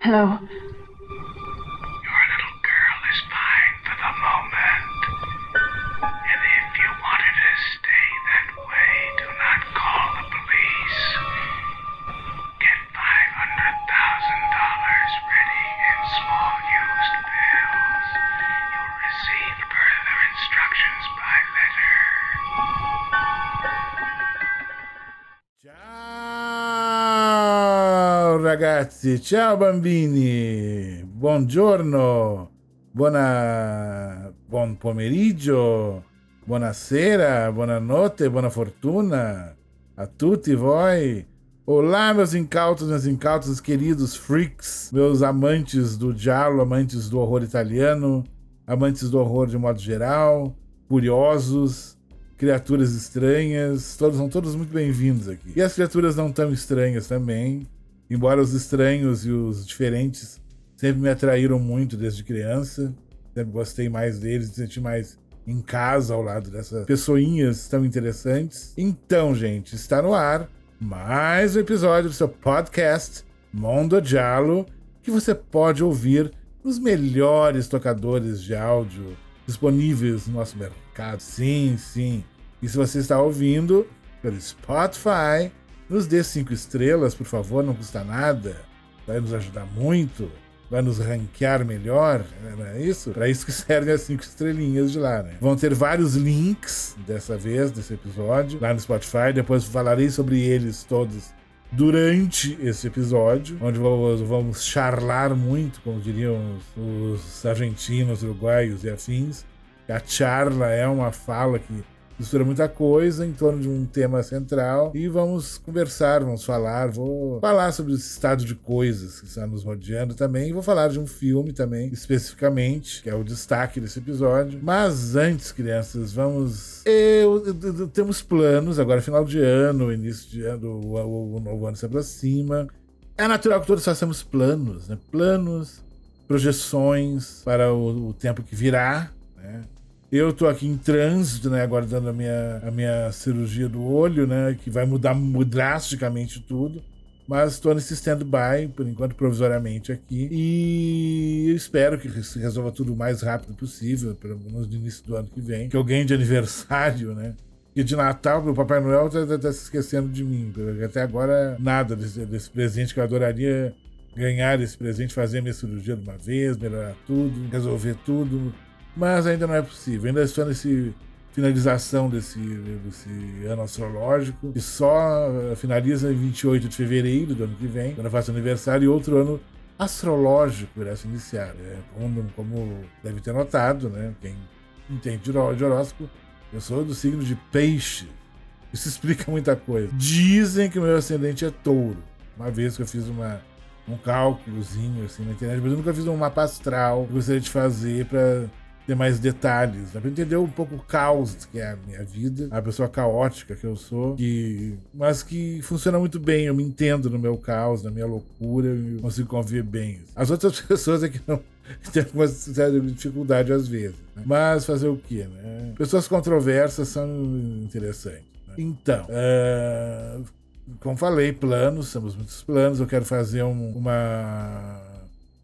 Hello. Ragazzi, ciao bambini, buongiorno, buona, buon pomeriggio, buonasera, buonanotte, buona fortuna a tutti voi. Olá, meus incautos, meus incautos, queridos freaks, meus amantes do giallo, amantes do horror italiano, amantes do horror de modo geral, curiosos, criaturas estranhas, todos são todos muito bem-vindos aqui. E as criaturas não tão estranhas também, Embora os estranhos e os diferentes sempre me atraíram muito desde criança, sempre gostei mais deles, me senti mais em casa ao lado dessas pessoinhas tão interessantes. Então, gente, está no ar mais um episódio do seu podcast Mondo Giallo, que você pode ouvir nos melhores tocadores de áudio disponíveis no nosso mercado. Sim, sim. E se você está ouvindo pelo Spotify, nos dê cinco estrelas, por favor, não custa nada. Vai nos ajudar muito. Vai nos ranquear melhor, não é isso? Para isso que servem as cinco estrelinhas de lá, né? Vão ter vários links dessa vez, desse episódio, lá no Spotify. Depois falarei sobre eles todos durante esse episódio, onde vamos charlar muito, como diriam os, os argentinos, uruguaios e afins. A charla é uma fala que mistura muita coisa em torno de um tema central e vamos conversar, vamos falar, vou falar sobre esse estado de coisas que está nos rodeando também e vou falar de um filme também, especificamente, que é o destaque desse episódio. Mas antes, crianças, vamos... Eu, eu, eu, temos planos, agora final de ano, início de ano, o, o, o novo ano se aproxima. É natural que todos façamos planos, né? Planos, projeções para o, o tempo que virá? Eu tô aqui em trânsito, né, aguardando a minha, a minha cirurgia do olho, né, que vai mudar drasticamente tudo. Mas estou nesse stand-by, por enquanto, provisoriamente aqui. E eu espero que se resolva tudo o mais rápido possível, pelo menos no início do ano que vem. Que eu de aniversário, né? E de Natal, o Papai Noel tá, tá, tá, se esquecendo de mim. Até agora, nada desse, desse presente que eu adoraria ganhar esse presente, fazer minha cirurgia de uma vez, melhorar tudo, resolver tudo mas ainda não é possível. Ainda estou nesse finalização desse, desse ano astrológico, que só eh, finaliza em 28 de fevereiro do ano que vem, quando eu faço aniversário, e outro ano astrológico irá se iniciar. É, como, como deve ter notado, né? Quem entende de horóscopo, eu sou do signo de peixe. Isso explica muita coisa. Dizem que o meu ascendente é touro. Uma vez que eu fiz uma, um cálculozinho assim na internet, mas eu nunca fiz um mapa astral que eu gostaria de fazer para ter mais detalhes, dá pra entender um pouco o caos que é a minha vida, a pessoa caótica que eu sou, que, mas que funciona muito bem. Eu me entendo no meu caos, na minha loucura, eu consigo conviver bem. As outras pessoas é que não tem alguma certa dificuldade às vezes. Né? Mas fazer o quê, né? Pessoas controversas são interessantes. Né? Então, uh, como falei, planos, temos muitos planos. Eu quero fazer um, uma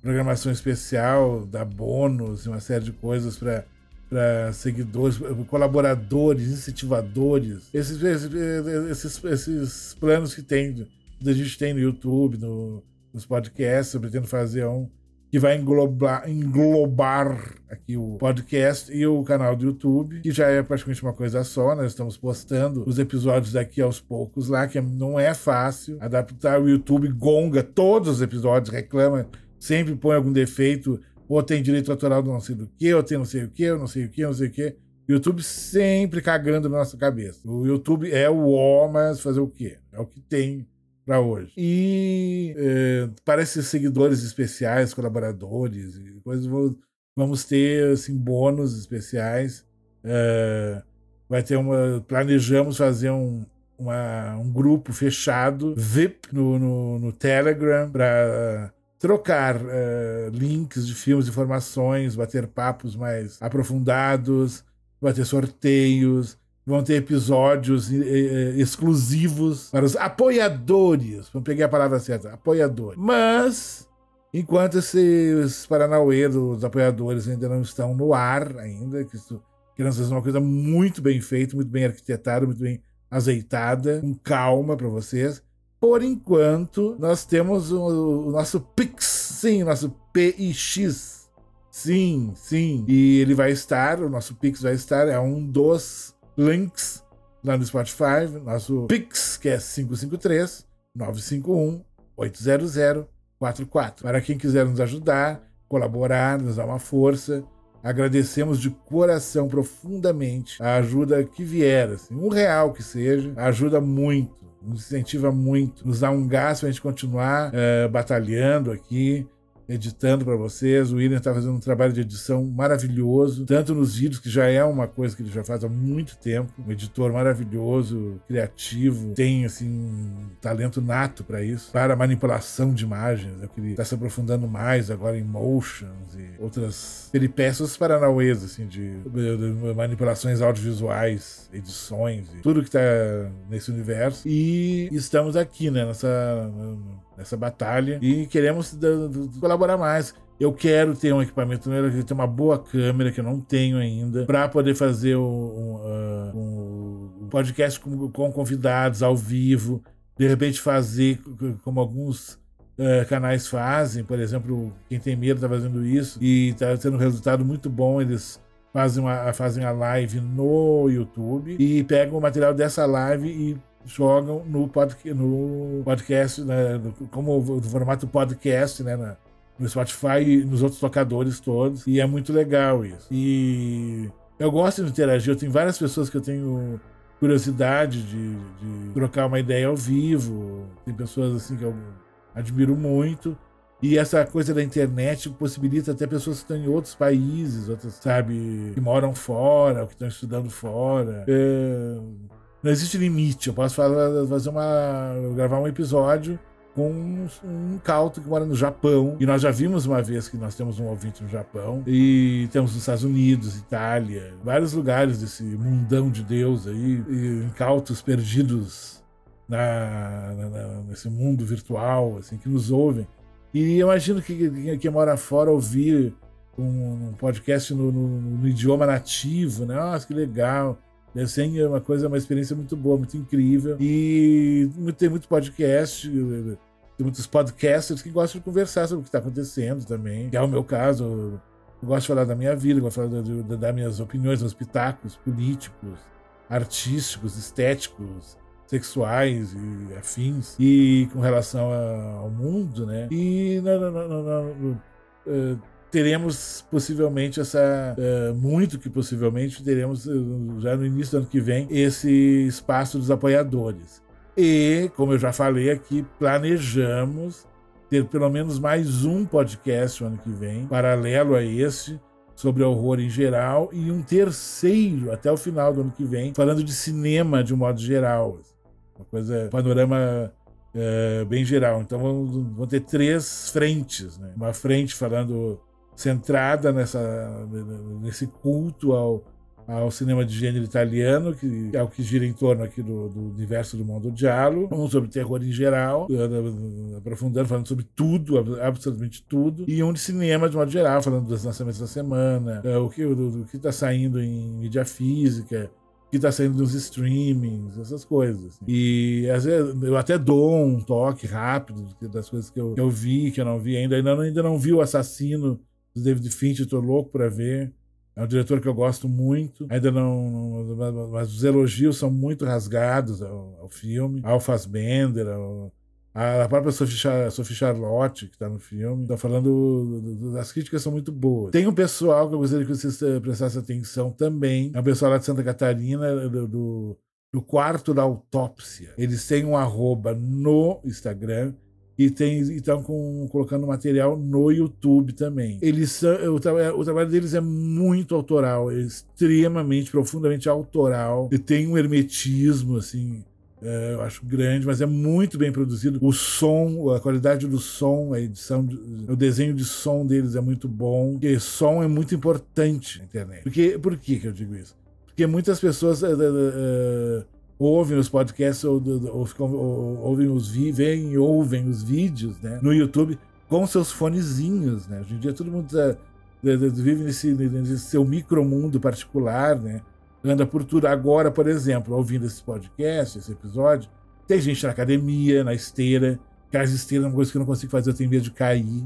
programação especial, dar bônus e uma série de coisas para para seguidores, colaboradores, incentivadores, esses, esses, esses planos que tem, que a gente tem no YouTube, no, nos podcasts, eu pretendo fazer um que vai englobar, englobar aqui o podcast e o canal do YouTube, que já é praticamente uma coisa só. Nós estamos postando os episódios daqui aos poucos lá, que não é fácil adaptar. O YouTube gonga todos os episódios, reclama sempre põe algum defeito, ou tem direito autoral do não sei do que, ou tem não sei o que, ou não sei o que, não sei o que. YouTube sempre cagando na nossa cabeça. O YouTube é o ó, mas fazer o quê? É o que tem para hoje. E é, parece seguidores especiais, colaboradores e coisas. Vamos ter assim, bônus especiais. É, vai ter uma. Planejamos fazer um, uma, um grupo fechado, VIP, no, no, no Telegram, para trocar uh, links de filmes, informações, bater papos mais aprofundados, bater sorteios, vão ter episódios exclusivos para os apoiadores. Vamos pegar a palavra certa, apoiadores. Mas, enquanto esses Paranauê dos apoiadores ainda não estão no ar, ainda, que isso querendo dizer uma coisa muito bem feita, muito bem arquitetada, muito bem azeitada, com calma para vocês. Por enquanto, nós temos o, o nosso Pix, sim, nosso PIX, Sim, sim. E ele vai estar, o nosso Pix vai estar, é um dos links lá no Spotify. Nosso Pix, que é 553 951 800 44. Para quem quiser nos ajudar, colaborar, nos dar uma força, agradecemos de coração profundamente a ajuda que vier. Assim, um real que seja, ajuda muito, nos incentiva muito, nos dá um gás para a gente continuar uh, batalhando aqui editando para vocês. O William está fazendo um trabalho de edição maravilhoso, tanto nos vídeos, que já é uma coisa que ele já faz há muito tempo. Um editor maravilhoso, criativo, tem assim um talento nato para isso, para manipulação de imagens. É que ele está se aprofundando mais agora em motions e outras peripécias paranauês, assim, de, de, manipulações audiovisuais, edições, tudo que está nesse universo. E estamos aqui, né, nessa nessa batalha e queremos colaborar mais. Eu quero ter um equipamento, eu quero ter uma boa câmera que eu não tenho ainda, para poder fazer um, um, uh, um podcast com, com, convidados ao vivo, de repente fazer como alguns uh, canais fazem, por exemplo, quem tem medo está fazendo isso e está tendo um resultado muito bom. Eles fazem, uma, fazem a live no YouTube e pegam o material dessa live e jogam no, pod, no podcast, né, como o formato podcast, né, na, no Spotify e nos outros tocadores todos. E é muito legal isso. E eu gosto de interagir. Eu tenho várias pessoas que eu tenho curiosidade de, de trocar uma ideia ao vivo. Tem pessoas assim que eu admiro muito. E essa coisa da internet possibilita até pessoas que estão em outros países, outras, sabe, que moram fora, ou que estão estudando fora. É não existe limite. Eu posso fazer uma. gravar um episódio com um, cauto que mora no Japão. E nós já vimos uma vez que nós temos um ouvinte no Japão. E temos nos Estados Unidos, Itália, vários lugares desse mundão de Deus aí, incautos perdidos na, na, nesse mundo virtual, assim, que nos ouvem. E imagino que quem mora fora ouvir um, um podcast no, no, no, idioma nativo, né? Nossa, que legal. Desenho é uma coisa, uma experiência muito boa, muito incrível. E tem muito podcast, tem muitos podcasters que gostam de conversar sobre o que está acontecendo também. Que é o meu caso. Eu gosto de falar da minha vida, gosto de falar das minhas opiniões, meus pitacos políticos, artísticos, estéticos, sexuais e afins. E com relação ao mundo, né? E não, não, não, teremos possivelmente essa uh, muito que possivelmente teremos uh, já no início do ano que vem esse espaço dos apoiadores. E como eu já falei aqui planejamos ter pelo menos mais um podcast no ano que vem paralelo a esse sobre horror em geral e um terceiro até o final do ano que vem falando de cinema de um modo geral. Uma coisa panorama uh, bem geral. Então vão, ter três frentes né? uma frente falando centrada nessa, nesse culto ao, ao cinema de gênero italiano, que é o que gira em torno aqui do, do universo do mundo giallo, um sobre terror em geral, aprofundando, falando sobre tudo, absolutamente tudo, e um de cinema de modo geral, falando dos lançamentos da semana, é, o que o que está saindo em mídia física, o que está saindo nos streamings, essas coisas. Assim. E às vezes eu até dou um toque rápido das coisas que eu, que eu vi, que eu não vi ainda, ainda não, ainda não vi o Assassino do David Fincher, estou louco para ver. É um diretor que eu gosto muito. Ainda não, não mas os elogios são muito rasgados ao, ao filme. Ao Fassbender, ao, a própria Sophie, Sophie Charlotte, que está no filme, está falando. As críticas são muito boas. Tem um pessoal que eu gostaria que vocês eh, prestassem atenção também. É um pessoal lá de Santa Catarina, do, do, do quarto da autópsia. Eles têm um arroba no Instagram e tem estão colocando material no YouTube também. Eles são, o, o, trabalho deles é muito autoral, é extremamente, profundamente autoral. E tem um hermetismo assim, é, eu acho grande, mas é muito bem produzido. O som, a qualidade do som, a edição, o desenho de som deles é muito bom. Porque som é muito importante na internet. Porque, por que, que eu digo isso? Porque muitas pessoas uh, uh, ouvem os podcasts ou, ou, ficam, ou ouvem os veem ouvem os vídeos né, no YouTube com seus fonezinhos, né? Hoje em dia todo mundo tá, vive nesse, nesse seu micromundo particular, né? Anda por tudo. Agora, por exemplo, ouvindo esse podcast, esse episódio, tem gente na academia, na esteira, que as esteiras é uma coisa que eu não consigo fazer, eu tenho medo de cair.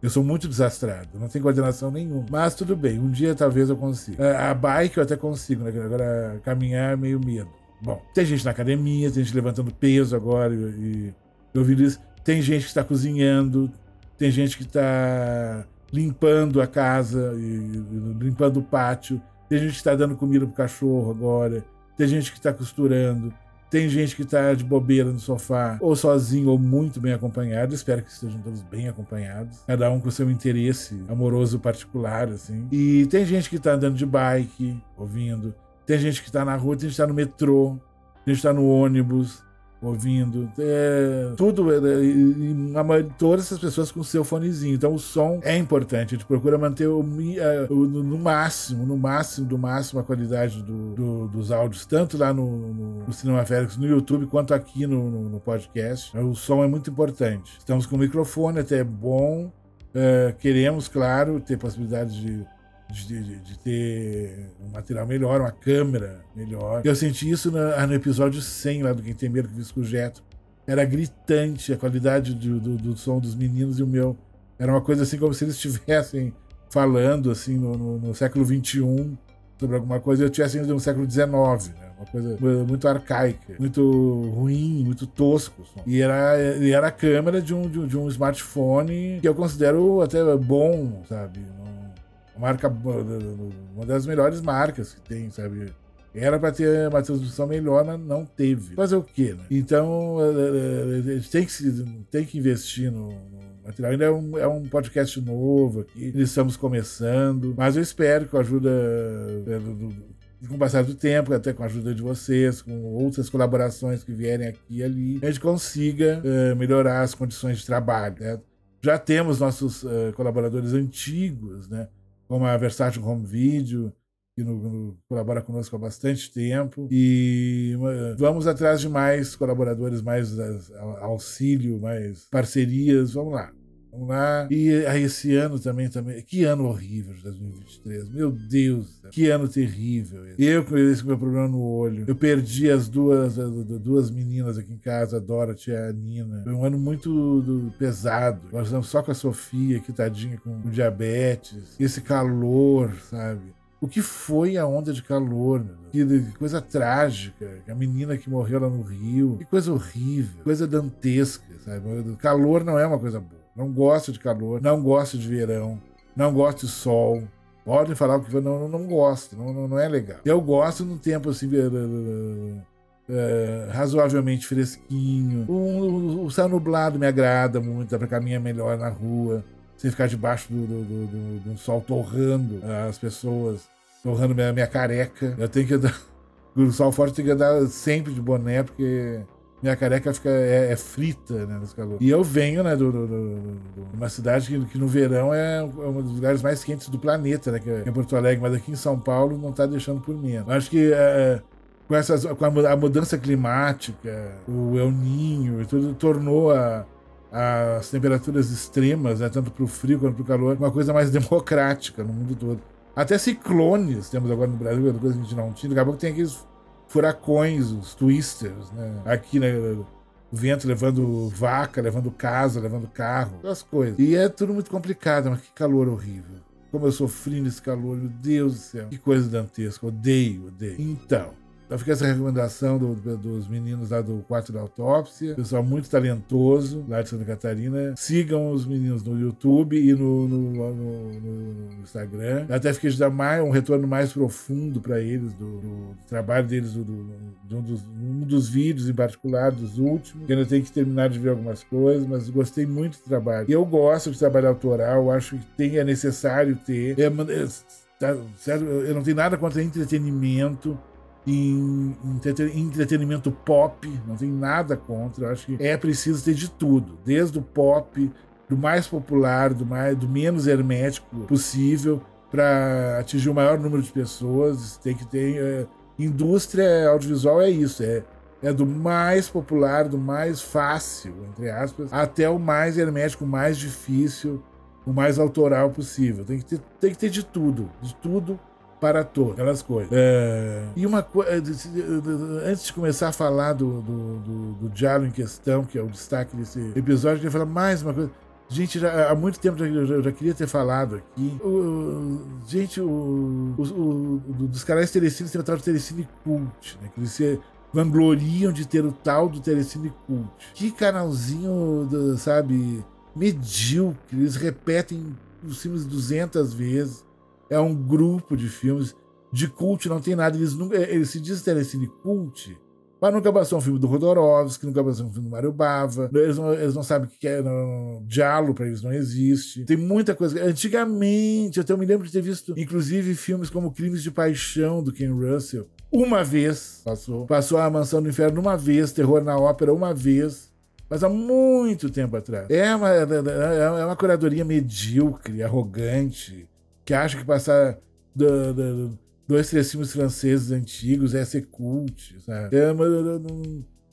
Eu sou muito desastrado, não tenho coordenação nenhuma. Mas tudo bem, um dia talvez eu consiga. A bike eu até consigo, né? Agora caminhar é meio medo. Bom, tem gente na academia, tem gente levantando peso agora e, e ouvindo isso. Tem gente que está cozinhando, tem gente que está limpando a casa, e, limpando o pátio, tem gente que está dando comida pro cachorro agora, tem gente que está costurando, tem gente que está de bobeira no sofá, ou sozinho, ou muito bem acompanhado. Espero que estejam todos bem acompanhados, cada um com seu interesse amoroso particular, assim. E tem gente que está andando de bike, ouvindo. Tem gente que está na rua, tem gente que está no metrô, tem gente que está no ônibus, ouvindo. É, tudo, é, é todas essas pessoas com seu fonezinho. Então o som é importante. A gente procura manter o, é, o no máximo, no máximo do máximo a qualidade do, do, dos áudios, tanto lá no, no, no Cinema Félix, no YouTube, quanto aqui no, no, podcast. O som é muito importante. Estamos com o microfone até bom. Uh, queremos, claro, ter possibilidade de de, de, de, ter um material melhor, uma câmera melhor. Eu senti isso no, episódio 100 lá do Quem Tem Medo que fiz com o Jeto. Era gritante a qualidade do, do, do, som dos meninos e o meu. Era uma coisa assim como se eles estivessem falando assim no, no, no século XXI sobre alguma coisa eu tivesse ido no século XIX, né? Uma coisa muito arcaica, muito ruim, muito tosco. E era, era a câmera de um, de de um smartphone que eu considero até bom, sabe? Marca, uma das melhores marcas que tem, sabe? Era para ter uma transmissão melhor, mas não teve. Fazer o quê, né? Então, é, é, é, tem que, tem que investir no, material. Ainda é um, é um podcast novo aqui, estamos começando, mas eu espero com a ajuda com o passar do tempo, até com a ajuda de vocês, com outras colaborações que vierem aqui e ali, a gente consiga uh, melhorar as condições de trabalho. Né? Já temos nossos uh, colaboradores antigos, né? Como a Versátil Home Video, que no, no, colabora conosco há bastante tempo. E vamos atrás de mais colaboradores, mais auxílio, mais parcerias. Vamos lá. Lá. E aí, esse ano também, também. Que ano horrível de 2023. Meu Deus, que ano terrível. Eu com esse meu problema no olho. Eu perdi as duas, as duas meninas aqui em casa, a Dorothy e a Nina. Foi um ano muito pesado. Nós estamos só com a Sofia, que tadinha com, diabetes. Esse calor, sabe? O que foi a onda de calor, Deus? Que coisa trágica. A menina que morreu lá no Rio. Que coisa horrível. Coisa dantesca, sabe? calor não é uma coisa boa. Não gosto de calor, não gosto de verão, não gosto de sol. Podem falar o que não, não, não gosto, não, não, é legal. Eu gosto num tempo assim. Uh, razoavelmente fresquinho. O, o, o, céu nublado me agrada muito, dá pra caminhar melhor na rua, sem ficar debaixo do, do, do, do, do sol torrando as pessoas, torrando minha, minha careca. Eu tenho que andar. O sol forte tem que andar sempre de boné, porque minha careca fica é, é frita né, nesse calor. E eu venho, né, de uma cidade que, que, no verão é, é um dos lugares mais quentes do planeta, né, que é, é Porto Alegre, mas aqui em São Paulo não está deixando por menos. Acho que é, com, essas, com a mudança climática, o El Ninho e tudo, tornou a, as temperaturas extremas, né, tanto para o frio quanto para o calor, uma coisa mais democrática no mundo todo. Até ciclones temos agora no Brasil, coisa que a gente não tinha. Daqui a pouco tem aqueles furacões, os twisters, né? Aqui, né? O vento levando vaca, levando casa, levando carro, essas coisas. E é tudo muito complicado, mas que calor horrível. Como eu sofri nesse calor, meu Deus do céu. Que coisa dantesca. Odeio, odeio. Então, então fica essa recomendação do, do, dos meninos lá do quarto da autópsia. Pessoal muito talentoso lá de Santa Catarina. Sigam os meninos no YouTube e no, no, no, no Instagram. Até fiquei de mais, um retorno mais profundo para eles do, do, trabalho deles, do, um, dos, um dos vídeos em particular, dos últimos. Eu ainda tenho que terminar de ver algumas coisas, mas gostei muito do trabalho. Eu gosto de trabalho autoral, acho que tem, é necessário ter. É, é, tá, sério, eu não tenho nada contra entretenimento em entretenimento pop, não tem nada contra. Eu acho que é preciso ter de tudo, desde o pop, do mais popular, do, mais, do menos hermético possível, para atingir o maior número de pessoas. Tem que ter. É, indústria audiovisual é isso, é, é do mais popular, do mais fácil, entre aspas, até o mais hermético, o mais difícil, o mais autoral possível. Tem que ter, tem que ter de tudo, de tudo para todos, aquelas coisas. É... E uma coisa, é, antes de começar a falar do, do, do, do diálogo em questão, que é o destaque desse episódio, eu queria falar mais uma coisa. Gente, já, há muito tempo eu já, já, queria ter falado aqui. O, gente, o, o, o, dos canais Telecine tem o tal de Telecine Cult, né? Que eles se vangloriam de ter o tal do Telecine Cult. Que canalzinho, do, sabe, medíocre. Eles repetem os filmes 200 vezes é um grupo de filmes de cult, não tem nada. Eles, nunca, eles se dizem telecine cult, mas nunca passou um filme do Rodorovsky, nunca passou um filme do Mario Bava. Eles não, eles não sabem o que é não, diálogo, para eles não existe. Tem muita coisa. Antigamente, eu, até me lembro de ter visto, inclusive, filmes como Crimes de Paixão, do Ken Russell. Uma vez passou. Passou a Mansão do Inferno uma vez, Terror na Ópera uma vez. Mas há muito tempo atrás. É uma, é, é, é uma curadoria medíocre, arrogante que acha que passar do, do, dois, três filmes franceses antigos é ser cult, sabe? É uma,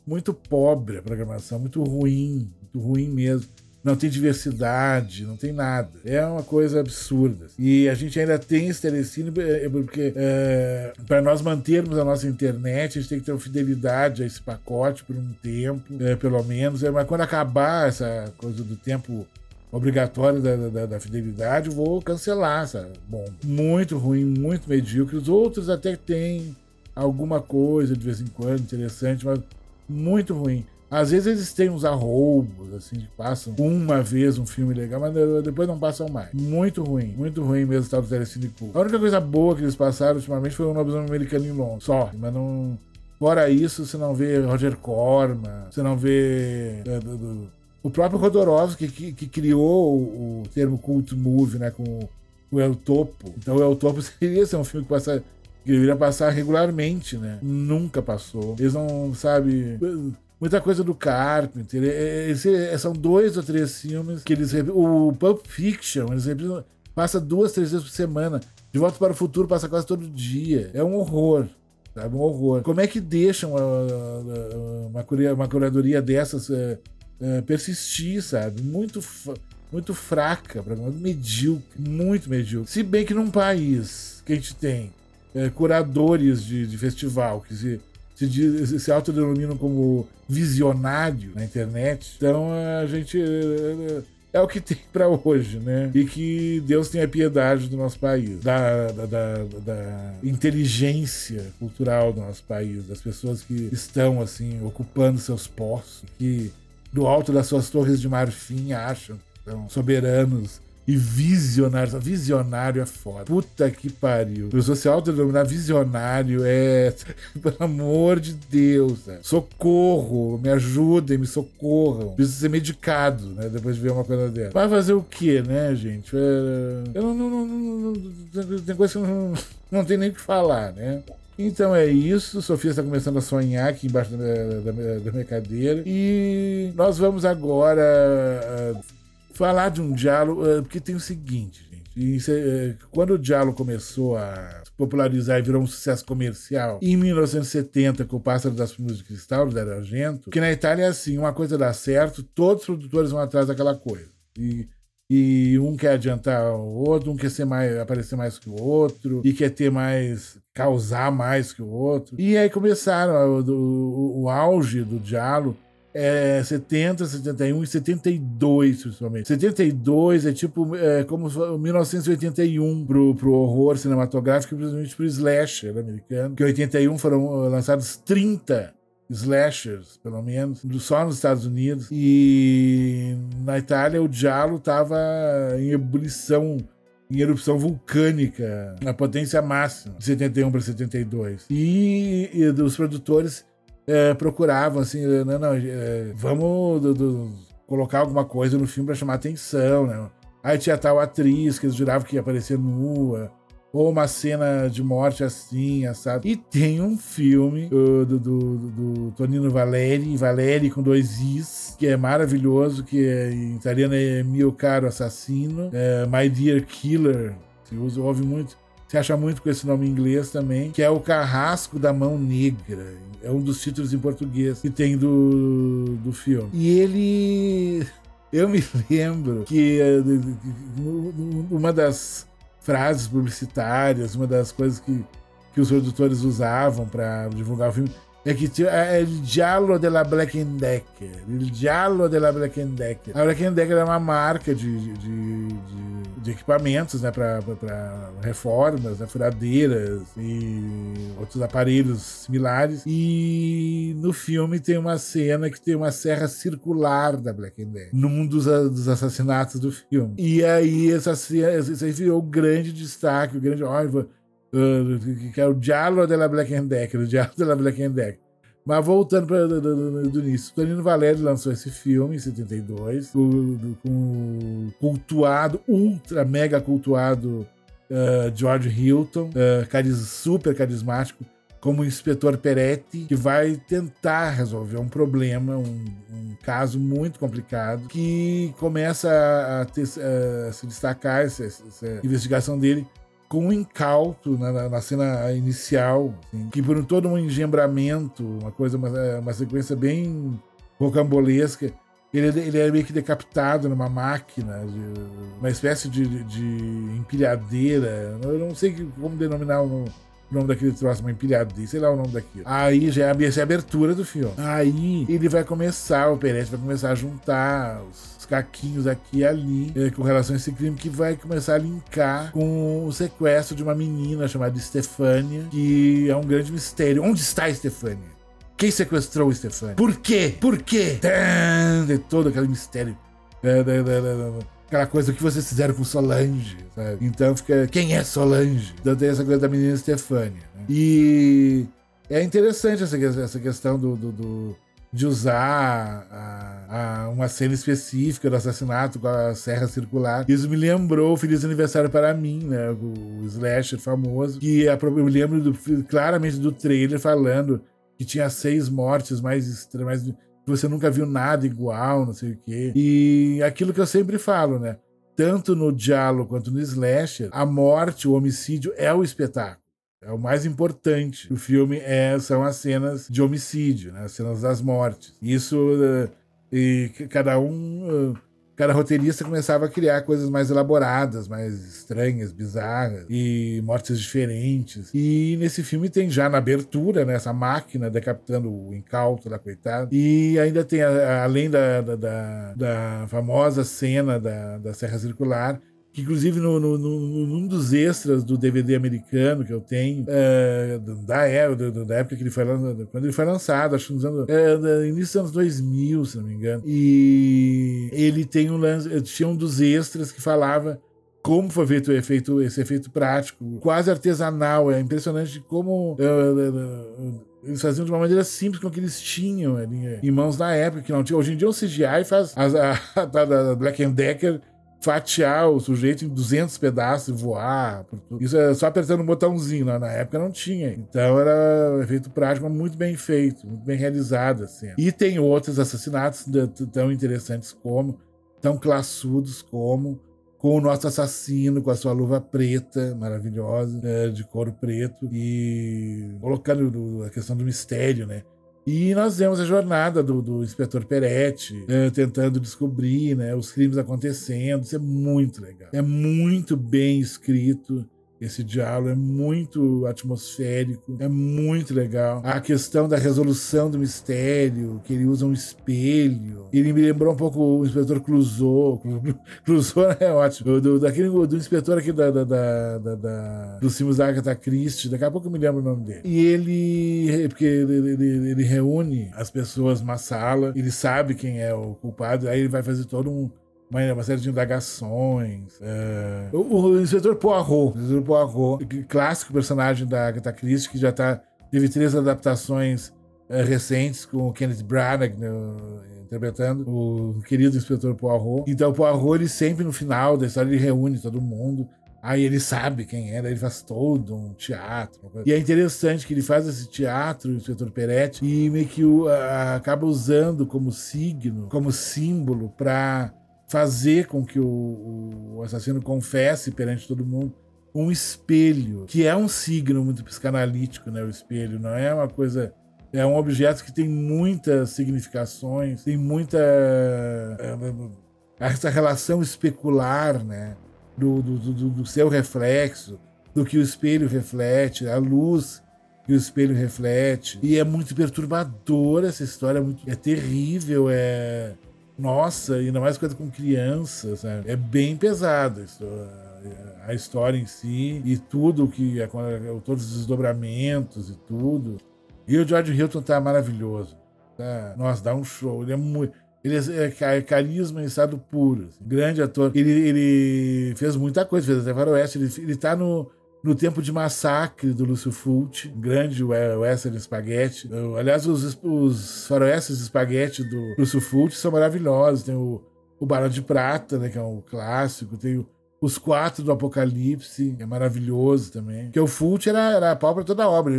muito pobre a programação, muito ruim, muito ruim mesmo. Não tem diversidade, não tem nada. É uma coisa absurda. E a gente ainda tem esse telecine é, porque é, para nós mantermos a nossa internet, a gente tem que ter uma fidelidade a esse pacote por um tempo, é, pelo menos. É, mas quando acabar essa coisa do tempo obrigatório da, da, da, fidelidade, vou cancelar, sabe? Bom, muito ruim, muito medíocre. Os outros até tem alguma coisa de vez em quando interessante, mas muito ruim. Às vezes eles têm uns arroubos, assim, que passam uma vez um filme legal, mas depois não passam mais. Muito ruim, muito ruim mesmo tal do Telecine. A única coisa boa que eles passaram ultimamente foi o Nobisomem Americano em Londres, só. Mas não... Fora isso, você não vê Roger Corman, você não vê... É, do, do, o próprio Rodorovsky, que, que criou o, o, termo cult movie, né, com o El Topo. Então o El Topo seria ser um filme que, passa, que deveria passar regularmente, né? Nunca passou. Eles não, sabe... Muita coisa do Carpenter. Esse, são dois ou três filmes que eles... O Pulp Fiction, eles passa duas, três vezes por semana. De Volta para o Futuro passa quase todo dia. É um horror. Sabe? Um horror. Como é que deixam uma, uma, uma curadoria dessas é, persistir, sabe? Muito, muito fraca, medíocre, muito medíocre. Se bem que num país que a gente tem é, curadores de, de, festival que se, se, se autodenominam como visionário na internet, então a gente é, é o que tem para hoje, né? E que Deus tenha piedade do nosso país, da, da, da, da, inteligência cultural do nosso país, das pessoas que estão, assim, ocupando seus postos, que do alto das suas torres de marfim acham que são soberanos e visionários. Visionário é foda. Puta que pariu. O social autodenominar visionário é. Pelo amor de Deus. Né? Socorro. Me ajudem, me socorram. Preciso ser medicado, né? Depois de ver uma coisa dessa. Vai fazer o quê, né, gente? É... Eu não, não, não, não, Tem coisa que eu não, não tem nem o que falar, né? Então é isso. Sofia está começando a sonhar aqui embaixo da, da, da minha cadeira. E nós vamos agora uh, falar de um diálogo, uh, porque tem o seguinte, gente. uh, quando o diálogo começou a se popularizar e virou um sucesso comercial, em 1970, com o Pássaro das Plumas de Cristal, do Dario Argento, que na Itália é assim: uma coisa dá certo, todos os produtores vão atrás daquela coisa. E e um quer adiantar o outro, um quer ser mais, aparecer mais que o outro, e quer ter mais, causar mais que o outro. E aí começaram o, o, o auge do diálogo é 70, 71 e 72, principalmente. 72 é tipo é, como 1981 pro, pro horror cinematográfico, principalmente pro slasher americano. Que em 81 foram lançados 30 slashers, pelo menos, só nos Estados Unidos. E na Itália o Giallo estava em ebulição em erupção vulcânica, na potência máxima, de 71 para 72. E, e os produtores é, procuravam assim, não, não, é, vamos do, do, colocar alguma coisa no filme para chamar atenção, né? Aí tinha tal atriz que eles juravam que ia aparecer nua ou uma cena de morte assim, assado. E tem um filme uh, do, do, do, Tonino Valeri, Valeri com dois Is, que é maravilhoso, que é, em italiano é Mio Caro Assassino, é My Dear Killer, Se ouve muito, se acha muito com esse nome em inglês também, que é o Carrasco da Mão Negra. É um dos títulos em português que tem do, do filme. E ele. Eu me lembro que eh, uma das frases publicitárias, uma das coisas que, que os produtores usavam para divulgar o filme que tinha é il giallo della Black Decker. Il giallo della Black Decker. A Black Decker é uma marca de, equipamentos, né, para reformas, né, furadeiras e outros aparelhos similares. E no filme tem uma cena que tem uma serra circular da Black Decker, num dos, dos assassinatos do filme. E aí essa cena, aí virou o grande destaque, o grande. Olha, que é o Diálogo della Black and Decker, o Diálogo della Black and Decker. Mas voltando para do, início, Tonino Valério lançou esse filme em 72, com, o cultuado, ultra mega cultuado uh, George Hilton, uh, cariz, super carismático, como o inspetor Peretti, que vai tentar resolver um problema, um, um caso muito complicado, que começa a, ter, a se destacar essa, essa investigação dele com um incauto na, na, na cena inicial, assim, que por todo um engendramento, uma coisa, uma, é, uma sequência bem rocambolesca, ele, ele é meio que decapitado numa máquina, de, uma espécie de, de, empilhadeira. Eu não sei como denominar o nome daquele troço, uma empilhadeira, sei lá o nome daquilo. Aí já é a, é a abertura do filme. Aí ele vai começar, o Peretti vai começar a juntar os caquinhos aqui e ali é, com relação a esse crime que vai começar a linkar com o sequestro de uma menina chamada Stefania, que é um grande mistério. Onde está Stefania? Quem sequestrou Stefania? Por quê? Por quê? Tã, todo aquele mistério. Aquela coisa que vocês fizeram com Solange, sabe? Então fica, quem é Solange? Então tem essa coisa da menina Stefania. Né? E é interessante essa, essa questão do, do, do de usar a, a uma cena específica do assassinato com a serra circular. Isso me lembrou Feliz Aniversário para mim, né? O slasher famoso. Que eu me lembro do, claramente do trailer falando que tinha seis mortes mais que você nunca viu nada igual, não sei o quê. E aquilo que eu sempre falo, né? Tanto no Diallo quanto no Slasher, a morte, o homicídio é o espetáculo. É o mais importante do filme é, são as cenas de homicídio, né? as cenas das mortes. Isso uh, e cada um, uh, cada roteirista começava a criar coisas mais elaboradas, mais estranhas, bizarras e mortes diferentes. E nesse filme tem já na abertura né, essa máquina decapitando o incauto da coitada. E ainda tem, além da, da, da, da famosa cena da, da Serra Circular, que inclusive no, no, no, num dos extras do DVD americano que eu tenho, é, da, época, da época que ele foi lançado, quando ele foi lançado, acho que anos, é, início dos anos 2000, se não me engano, e ele tem um tinha um dos extras que falava como foi feito efeito, esse efeito prático, quase artesanal, é impressionante como uh, eles faziam de uma maneira simples com o que eles tinham ali, em mãos na época, que não tinha. Hoje em dia o CGI faz a, a, a Black Decker fatiar o sujeito em 200 pedaços e voar. Isso é só apertando um botãozinho, né? na época não tinha. Então era um efeito prático, muito bem feito, muito bem realizado. Assim. E tem outros assassinatos tão interessantes como, tão classudos como, com o nosso assassino com a sua luva preta, maravilhosa, né, de couro preto, e colocando a questão do mistério, né? E nós vemos a jornada do, do inspetor Peretti né, tentando descobrir né, os crimes acontecendo. Isso é muito legal. É muito bem escrito. Esse diálogo é muito atmosférico, é muito legal. A questão da resolução do mistério, que ele usa um espelho. Ele me lembrou um pouco o inspetor Clouseau. Clouseau é ótimo. Do, daquele, do inspetor aqui da, da, da, da, dos filmes da Agatha Christie. Daqui a pouco eu me lembro o nome dele. E ele, porque ele, ele, ele reúne as pessoas numa sala, ele sabe quem é o culpado, aí ele vai fazer todo um uma, uma série de indagações. É... O, o, inspetor Poirot, o inspetor Poirot, clássico personagem da Agatha Christie, que já tá, teve três adaptações é, recentes com o Kenneth Branagh né, interpretando o querido inspetor Poirot. Então o Poirot, ele sempre no final da história, ele reúne todo mundo. Aí ele sabe quem era, ele faz todo um teatro. E é interessante que ele faz esse teatro, o inspetor Peretti, e meio que o, a, acaba usando como signo, como símbolo para fazer com que o, o assassino confesse perante todo mundo um espelho, que é um signo muito psicanalítico, né? O espelho não é uma coisa. É um objeto que tem muitas significações, tem muita. É, essa relação especular, né? Do, do, do, do seu reflexo, do que o espelho reflete, a luz que o espelho reflete. E é muito perturbadora essa história, é, muito, é terrível, é. Nossa, ainda mais coisa com crianças, sabe? É bem pesado isso a história em si e tudo que é, todos os desdobramentos e tudo. E o George Hilton tá maravilhoso. Tá? Nossa, dá um show. Ele é muito. Ele é, é carisma em estado puro. Assim. Grande ator. Ele, ele fez muita coisa, fez até Faroeste. Ele, ele tá no, no Tempo de Massacre do Lúcio Fulci, grande western spaghetti. Aliás, os, os faroestes spaghetti do Lúcio Fulci são maravilhosos. Tem o, o Barão de Prata, né, que é um clássico. Tem o, os quatro do Apocalipse, é maravilhoso também. Porque o Fulci era, era a pau pra toda a obra.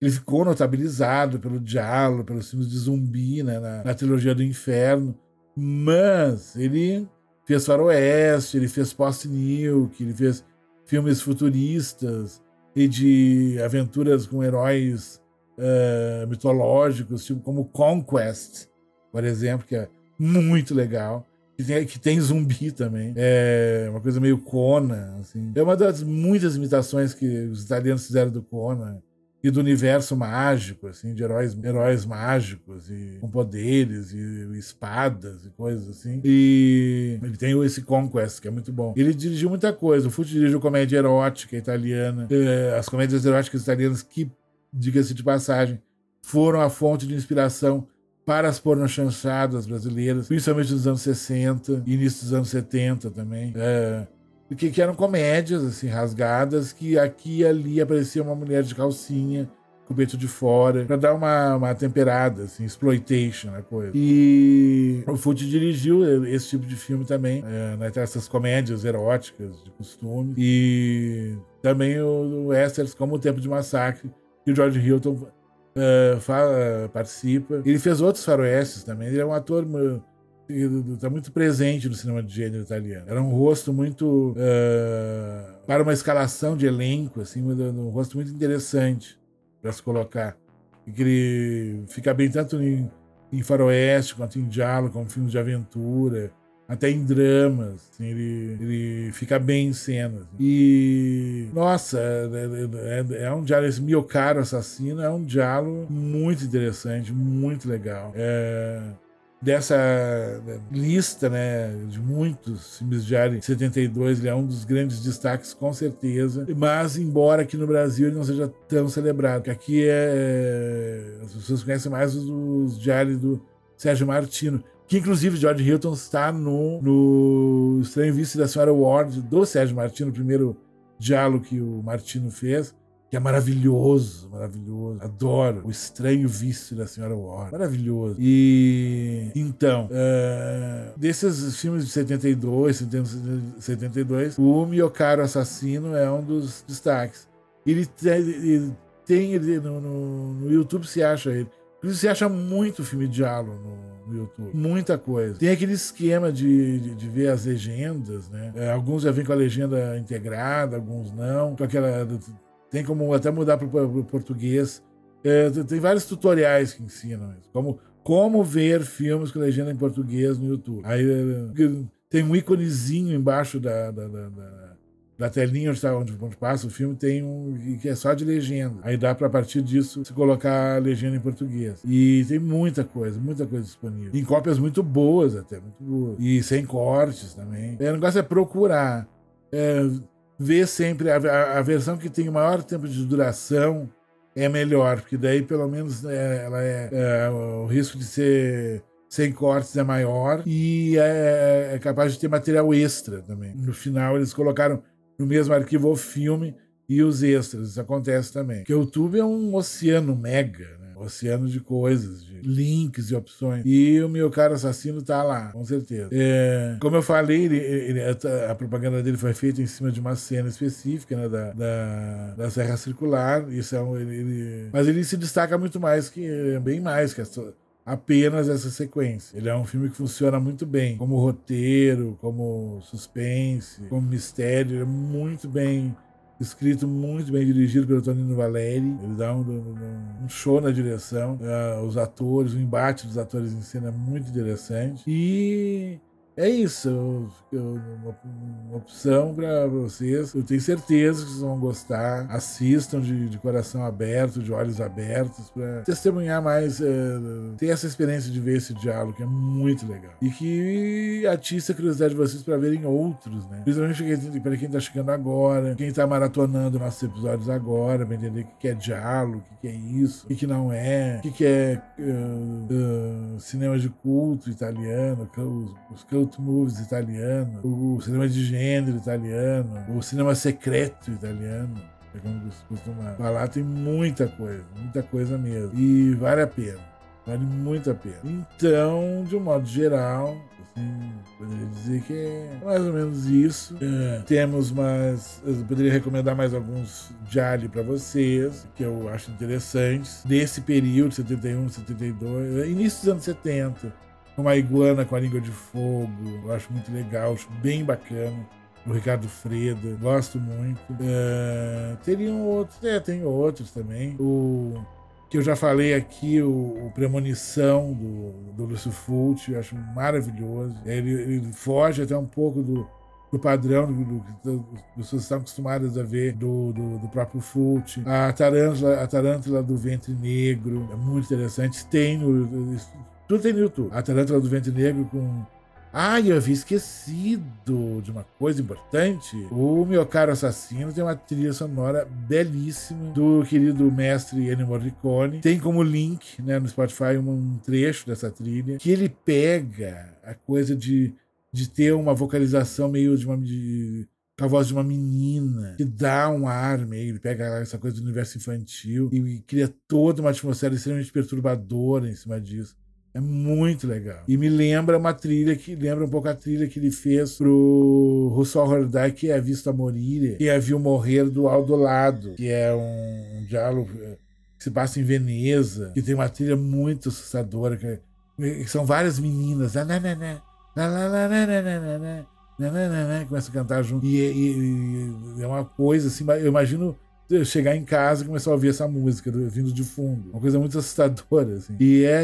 Ele, ficou notabilizado pelo diálogo, pelos filmes de zumbi, né, na, na trilogia do Inferno. Mas ele fez Faroeste, ele fez Post-Nuke, ele fez filmes futuristas e de aventuras com heróis uh, mitológicos, tipo como Conquest, por exemplo, que é muito legal que tem, que tem zumbi também. É uma coisa meio Conan, assim. É uma das muitas imitações que os italianos fizeram do Conan e do universo mágico, assim, de heróis, heróis mágicos e com poderes e, espadas e coisas assim. E ele tem esse Conquest, que é muito bom. Ele dirigiu muita coisa. O Fucci dirigiu comédia erótica italiana, é, as comédias eróticas italianas que, diga-se de passagem, foram a fonte de inspiração para as pornochanchadas brasileiras, principalmente nos anos 60, início dos anos 70 também. É, que, que eram comédias, assim, rasgadas, que aqui e ali aparecia uma mulher de calcinha, com o peito de fora, para dar uma, uma temperada, assim, exploitation, a coisa. E o Fute dirigiu esse tipo de filme também, é, né, essas comédias eróticas de costume. E também o, o Westerns, como O Tempo de Massacre, que o George Hilton uh, fala, participa. Ele fez outros faroestes também. Ele é um ator está muito presente no cinema de gênero italiano. Era um rosto muito uh, para uma escalação de elenco, assim, um rosto muito interessante para se colocar. E que ele fica bem tanto em, em faroeste quanto em diálogo, como filmes de aventura até em dramas, assim, ele, ele fica bem em cenas. E, nossa, é, é, é um diálogo, esse Mio Caro Assassino é um diálogo muito interessante, muito legal. É, dessa lista, né, de muitos filmes de área 72, ele é um dos grandes destaques, com certeza. Mas, embora aqui no Brasil ele não seja tão celebrado, aqui é, as pessoas conhecem mais os, os diários do Sérgio Martino que inclusive George Hilton está no, no Estranho Vício da Senhora Ward, do Sérgio Martino, o primeiro diálogo que o Martino fez, que é maravilhoso, maravilhoso. Adoro o Estranho Vício da Senhora Ward. Maravilhoso. E então, uh, desses filmes de 72, 72, o Miocaro Assassino é um dos destaques. Ele tem, ele tem ele no, no, no YouTube se acha ele. Você acha muito filme de diálogo no, no, YouTube. Muita coisa. Tem aquele esquema de, de, de ver as legendas, né? É, alguns já vêm com a legenda integrada, alguns não. Com aquela. Tem como até mudar para o português. É, tem vários tutoriais que ensinam isso. Como, como ver filmes com legenda em português no YouTube. Aí é, tem um íconezinho embaixo da, da, da, da da telinha onde, tá, onde, onde, passa o filme tem um que é só de legenda. Aí dá para a partir disso se colocar a legenda em português. E tem muita coisa, muita coisa disponível. Em cópias muito boas até, muito boas. E sem cortes também. O negócio é procurar. É, ver sempre a, a, a, versão que tem o maior tempo de duração é melhor, porque daí pelo menos é, ela é, é, o risco de ser sem cortes é maior e é, é capaz de ter material extra também. No final eles colocaram no mesmo arquivo o filme e os extras. Isso acontece também. Porque o YouTube é um oceano mega? Oceano de coisas, de links e opções. E o meu cara assassino tá lá, com certeza. É, como eu falei, ele, ele, a propaganda dele foi feita em cima de uma cena específica, né, da, da, da Serra Circular. Isso é um, ele, ele, mas ele se destaca muito mais que, bem mais que essa apenas essa sequência. Ele é um filme que funciona muito bem, como roteiro, como suspense, como mistério, é muito bem escrito muito bem dirigido pelo Tonino Valeri. Ele dá um, um, um show na direção. Uh, os atores, o embate dos atores em cena é muito interessante. E é isso. Uma, opção para vocês. Eu tenho certeza que vocês vão gostar. Assistam de, de coração aberto, de olhos abertos, para testemunhar mais, é, ter essa experiência de ver esse diálogo, que é muito legal. E que atiça a curiosidade de vocês para verem outros, né? Principalmente para quem está chegando agora, quem está maratonando nossos episódios agora, para entender o que é diálogo, o que é isso, o que não é, o que é uh, uh, cinema de culto italiano, os, os cult movies italiano, o cinema de gênero italiano, o cinema secreto italiano. É como costuma falar, tem muita coisa, muita coisa mesmo. E vale a pena. Vale muito a pena. Então, de um modo geral, assim, poderia dizer que é mais ou menos isso. É, temos mais. Eu poderia recomendar mais alguns Jali para vocês, que eu acho interessantes, desse período, 71, 72, início dos anos 70 uma iguana com a língua de fogo. Eu acho muito legal, acho bem bacana. O Ricardo Freda, gosto muito. Uh, teriam outros, é, tem outros também. O que eu já falei aqui, o, o Premonição do, do Lúcio eu acho maravilhoso. Ele, ele foge até um pouco do, do padrão do, do, que vocês estão acostumados a ver do, do, do próprio Fulci. A tarântula, a tarântula do ventre negro é muito interessante. Tem no, tudo tem no YouTube. A Tarântula do Vento Negro com. Ah, eu havia esquecido de uma coisa importante. O meu caro assassino tem uma trilha sonora belíssima do querido mestre Ennio Morricone. Tem como link né, no Spotify um trecho dessa trilha que ele pega a coisa de, de ter uma vocalização meio de uma. De, com a voz de uma menina, que dá um ar meio, ele pega essa coisa do universo infantil e cria toda uma atmosfera extremamente perturbadora em cima disso. É muito legal. E me lembra uma trilha que lembra um pouco a trilha que ele fez pro Russell Hordai, que é a Vista Morir, que é Viu Morrer do Aldo Lado, que é um, um diálogo eh, que se passa em Veneza, que tem uma trilha muito assustadora, que, que são várias meninas. Começa a cantar junto. E, e, e, é uma coisa assim, eu imagino eu chegar em casa e começar a ouvir essa música vindo de fundo. Uma coisa muito assustadora, assim. E é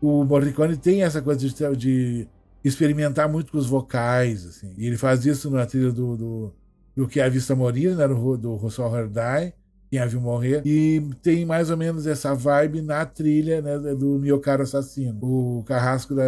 o Morricone tem essa coisa de, de, experimentar muito com os vocais, assim. E ele faz isso na trilha do, do, do Que a Vista Morir, né, do, do Russell Herdai, Quem a Viu Morrer. E tem mais ou menos essa vibe na trilha né, do Meu Caro Assassino, o Carrasco da,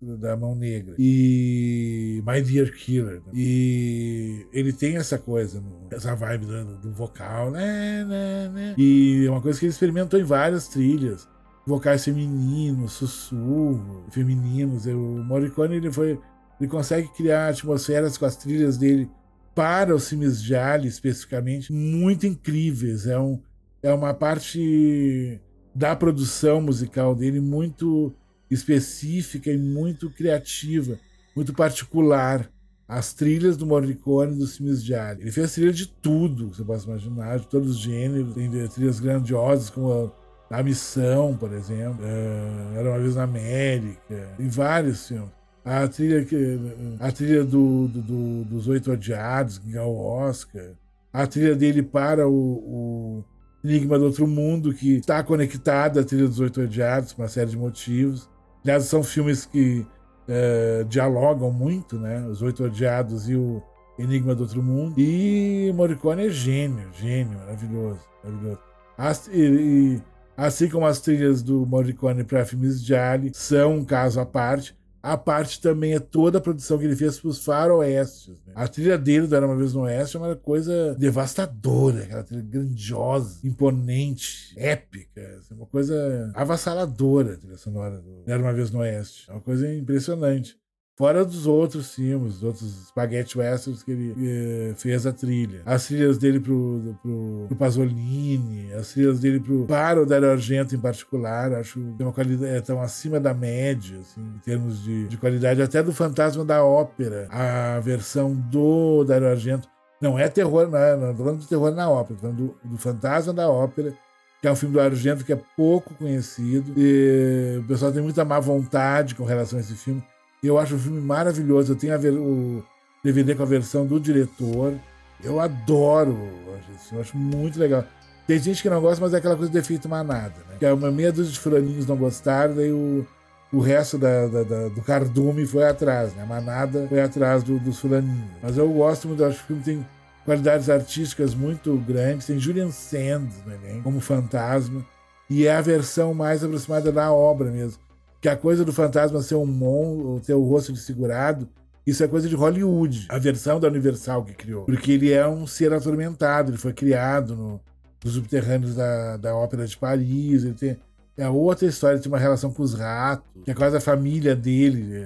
da Mão Negra. E My Dear Killer. E ele tem essa coisa, essa vibe do, do vocal, né, né, né. E é uma coisa que ele experimentou em várias trilhas vocais femininos, sussurro femininos. O Morricone ele foi, ele consegue criar atmosferas com as trilhas dele para os filmes de Ali especificamente muito incríveis. É, um, é uma parte da produção musical dele muito específica e muito criativa, muito particular. As trilhas do Morricone dos filmes de Ali. Ele fez trilha de tudo, você pode imaginar, de todos os gêneros. Tem trilhas grandiosas como a Missão, por exemplo, é, Era uma vez na América, em vários filmes. A trilha, a trilha do, do, do, dos Oito Odiados, que ganhou o Oscar. A trilha dele para o, o, Enigma do Outro Mundo, que está conectada à trilha dos Oito Odiados, por uma série de motivos. Aliás, são filmes que é, dialogam muito, né? Os Oito Odiados e o Enigma do Outro Mundo. E Morricone é gênio, gênio, maravilhoso, maravilhoso. As, e, e Assim como as trilhas do Morricone para filmes de Ali são um caso à parte, a parte também é toda a produção que ele fez para os faroestes. Né? A trilha dele do Era Uma Vez no Oeste é uma coisa devastadora, aquela trilha grandiosa, imponente, épica, assim, uma coisa avassaladora a trilha sonora do Era Uma Vez no Oeste. É uma coisa impressionante. Fora dos outros filmes, dos outros spaghetti westerns que ele eh, fez a trilha. As trilhas dele pro, pro, pro Pasolini, as trilhas dele pro, para o Dario Argento em particular, acho que tem uma qualidade é, tão acima da média, assim, em termos de, de qualidade, até do Fantasma da Ópera, a versão do Dario Argento. Não é terror, não, é, não falando de terror na ópera, falando do, do Fantasma da Ópera, que é um filme do Argento que é pouco conhecido. E o pessoal tem muita má vontade com relação a esse filme. Eu acho o filme maravilhoso. Eu tenho ver, o DVD com a versão do diretor. Eu adoro eu acho muito legal. Tem gente que não gosta, mas é aquela coisa do efeito manada, né? Que é uma meia dúzia de fulaninhos não gostaram, daí o, o resto da, da, da, do cardume foi atrás, né? A manada foi atrás do, dos fulaninhos. Mas eu gosto muito, acho que o filme tem qualidades artísticas muito grandes. Tem Julian Sands né, como fantasma. E é a versão mais aproximada da obra mesmo. Que a coisa do fantasma ser um monstro, ter o rosto desfigurado, isso é coisa de Hollywood. A versão da Universal que criou. Porque ele é um ser atormentado, ele foi criado no, nos subterrâneos da, da Ópera de Paris. Ele tem, é outra história, ele tem uma relação com os ratos, que é quase a família dele.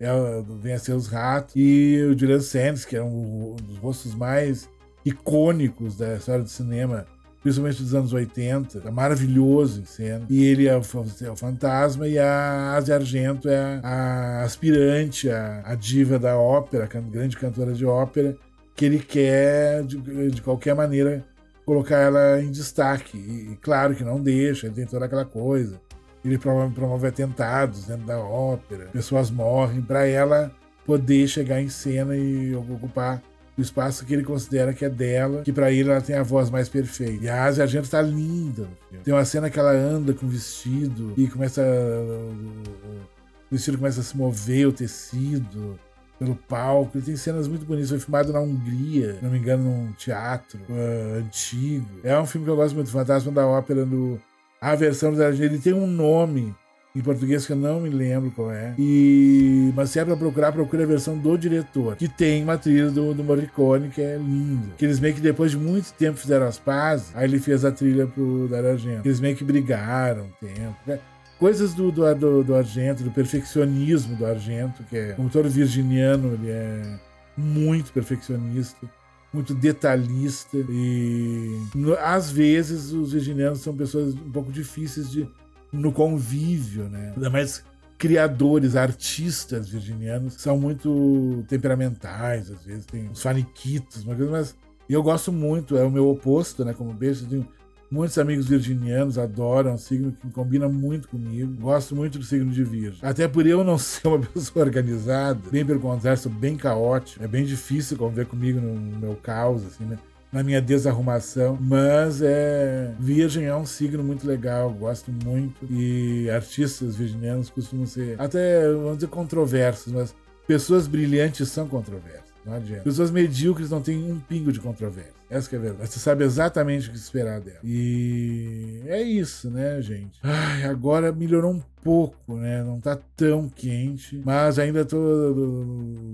É, é, vem a ser os ratos. E o Julian Sands, que é um, um dos rostos mais icônicos da história do cinema, principalmente dos anos 80, é maravilhoso em cena. E ele é o, é o fantasma e a Asia Argento é a, aspirante, a, a, diva da ópera, a grande cantora de ópera, que ele quer, de, de qualquer maneira, colocar ela em destaque. E, e, claro que não deixa, ele tem toda aquela coisa. Ele promove, promove atentados dentro da ópera, pessoas morrem, para ela poder chegar em cena e ocupar o espaço que ele considera que é dela, que para ele ela tem a voz mais perfeita. E a Asia Argento tá linda. Tem uma cena que ela anda com vestido e começa. O vestido começa a se mover, o tecido pelo palco. Ele tem cenas muito bonitas. Foi filmado na Hungria, se não me engano, num teatro uh, antigo. É um filme que eu gosto muito, Fantasma da Ópera. No... A versão da ele tem um nome em português que eu não me lembro qual é. E... Mas se é pra procurar, procura a versão do diretor, que tem uma trilha do, do Morricone que é lindo. Que eles meio que depois de muito tempo fizeram as pazes, aí ele fez a trilha pro Dario Argento. Eles meio que brigaram um tempo. Né? coisas do, do, do, do, Argento, do perfeccionismo do Argento, que é, como todo virginiano, ele é muito perfeccionista, muito detalhista e às vezes os virginianos são pessoas um pouco difíceis de no convívio, né? Ainda mais criadores, artistas virginianos são muito temperamentais, às vezes tem uns faniquitos, mas eu gosto muito, é o meu oposto, né? Como beijo, tenho Muitos amigos virginianos adoram o signo que combina muito comigo. Gosto muito do signo de Virgem. Até por eu não ser uma pessoa organizada, bem pelo contrário, sou bem caótico. É bem difícil conviver comigo no meu caos, assim, né? Na minha desarrumação, mas é Virgem é um signo muito legal, gosto muito e artistas virginianos costumam ser até vamos dizer controversos, mas pessoas brilhantes são controversas. Não adianta. Pessoas medíocres não têm um pingo de controvérsia. Essa é a verdade. Você sabe exatamente o que esperar dela. E é isso, né, gente? Ai, agora melhorou um pouco, né? Não tá tão quente, mas ainda tô.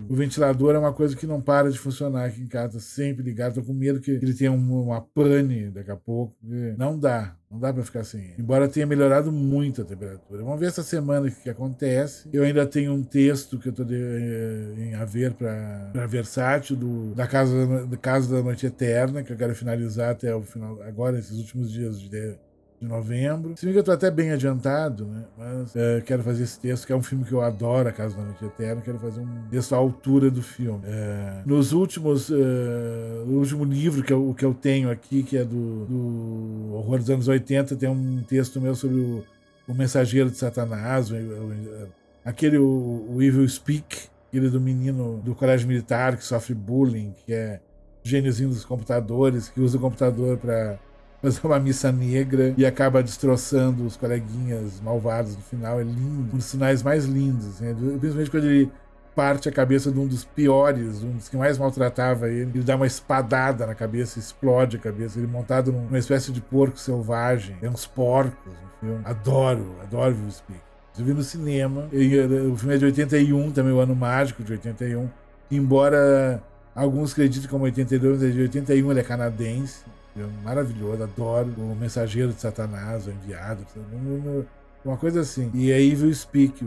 O ventilador é uma coisa que não para de funcionar aqui em casa, sempre ligado. Tô com medo que ele tenha uma pane daqui a pouco. Não dá, não dá para ficar ele. Embora tenha melhorado muito a temperatura. Vamos ver essa semana o que, acontece. Eu ainda tenho um texto que eu de, eh, em haver para Versátil, do, da, casa, da Casa da Noite Eterna, que eu quero finalizar até o final, agora, esses últimos dias de de novembro. Se me engano, eu tô até bem adiantado, né? Mas é, quero fazer esse texto, que é um filme que eu adoro, A Casa da Noite Eterna. Quero fazer um texto à altura do filme. É, nos últimos. É, no último livro que eu, que eu tenho aqui, que é do, do Horror dos anos 80, tem um texto meu sobre o, o Mensageiro de Satanás, o, o, aquele o, o Evil Speak, aquele do menino do colégio militar que sofre bullying, que é gêniozinho dos computadores, que usa o computador para fazer uma missa negra e acaba destroçando os coleguinhas malvados no final. É lindo, um dos sinais mais lindos, assim, principalmente quando ele parte a cabeça de um dos piores, um dos que mais maltratava ele. Ele dá uma espadada na cabeça, explode a cabeça. Ele montado numa espécie de porco selvagem. É uns porcos no filme. Adoro, adoro Will Speak. Eu vi no cinema. O filme é de 81, também o ano mágico de 81. Embora alguns acreditem como 82, mas é de 81 ele é canadense maravilhoso, adoro o Mensageiro de Satanás, o Enviado, uma coisa assim. E aí Evil Speak,